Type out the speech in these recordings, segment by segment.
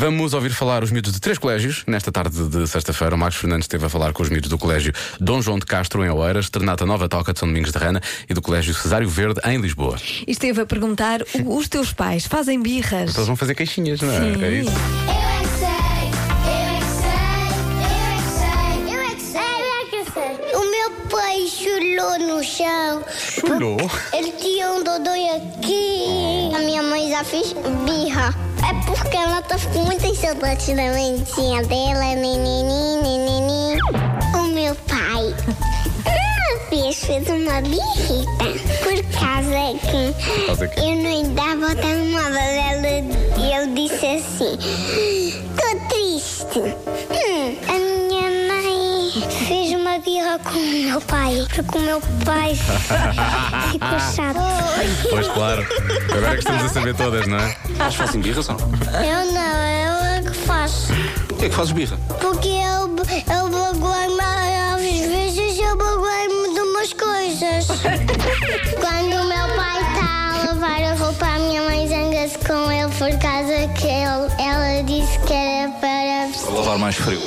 Vamos ouvir falar os miúdos de três colégios. Nesta tarde de sexta-feira, o Marcos Fernandes esteve a falar com os miúdos do Colégio Dom João de Castro, em Oeiras, Ternata Nova Toca de São Domingos de Rana e do Colégio Cesário Verde, em Lisboa. E esteve a perguntar: os teus pais fazem birras? Então eles vão fazer queixinhas, não é? Sim. É isso. Eu é que sei, eu é que sei, eu é que sei, eu é que sei. O meu pai chulou no chão. Chulou? Ele tinha um dodói aqui. Minha mãe já fez birra. É porque ela tá com muitas saudades da mãezinha dela, nenini, nenini. O meu pai uma vez fez uma birrita por causa que causa que? eu não dava telemóvel. Ela, e ele disse assim: Tô triste. Birra com o meu pai, porque o meu pai ficou chato. Pois claro. Agora é que estamos a saber todas, não é? Eles fazem birra, são? Eu não, eu é que faço. Porquê é que fazes birra? Porque eu, eu baguei-me às vezes eu baguei-me de umas coisas. Quando o meu pai está a lavar a roupa, a minha mãe zanga-se com ele por causa que ele, ela disse que era para. Para lavar mais frio.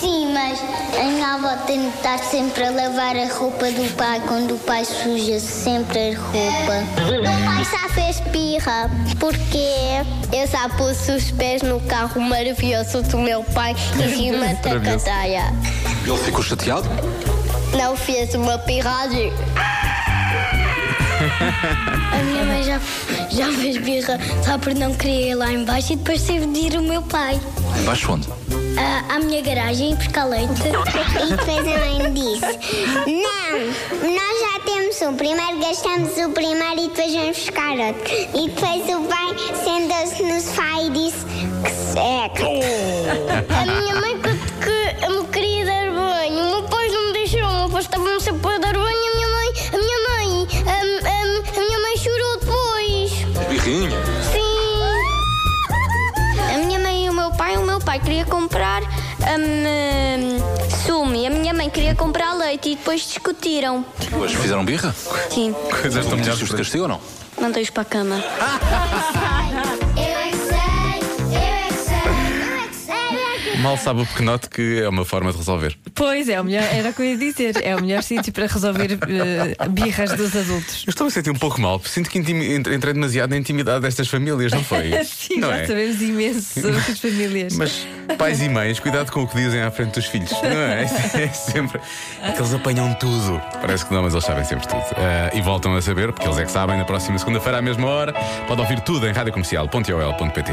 Sim, mas a minha avó tem de estar sempre a lavar a roupa do pai quando o pai suja sempre a roupa. O meu pai já fez pirra porque eu já pus os pés no carro maravilhoso do meu pai em cima da Maravilhoso. cadeia. Ele ficou chateado? Não fez uma pirragem. A minha mãe já, já fez birra só por não querer ir lá embaixo e depois teve de ir o meu pai. Embaixo onde? à, à minha garagem buscar leite. E depois a mãe disse: Não, nós já temos um. Primeiro gastamos o primeiro e depois vamos buscar outro. E depois o pai sentou-se no sofá e disse que seca. A minha mãe Sim. A minha mãe e o meu pai, o meu pai queria comprar hum, sumo e a minha mãe queria comprar leite e depois discutiram. Depois fizeram birra? Sim, Coisas tão melhores. De castigo ou não? mandei-os para a cama. Mal sabe o pequenote que é uma forma de resolver. Pois é, o melhor, era o que eu ia dizer. É o melhor sítio para resolver eh, birras dos adultos. Eu estou a sentir um pouco mal, porque sinto que entrei demasiado na intimidade destas famílias, não foi? Sim, não já é? sabemos imenso sobre as famílias. Mas pais e mães, cuidado com o que dizem à frente dos filhos. Não é? É sempre. É que eles apanham tudo. Parece que não, mas eles sabem sempre tudo. Ah, e voltam a saber, porque eles é que sabem, na próxima segunda-feira, à mesma hora. Pode ouvir tudo em radiocomercial.ol.pt.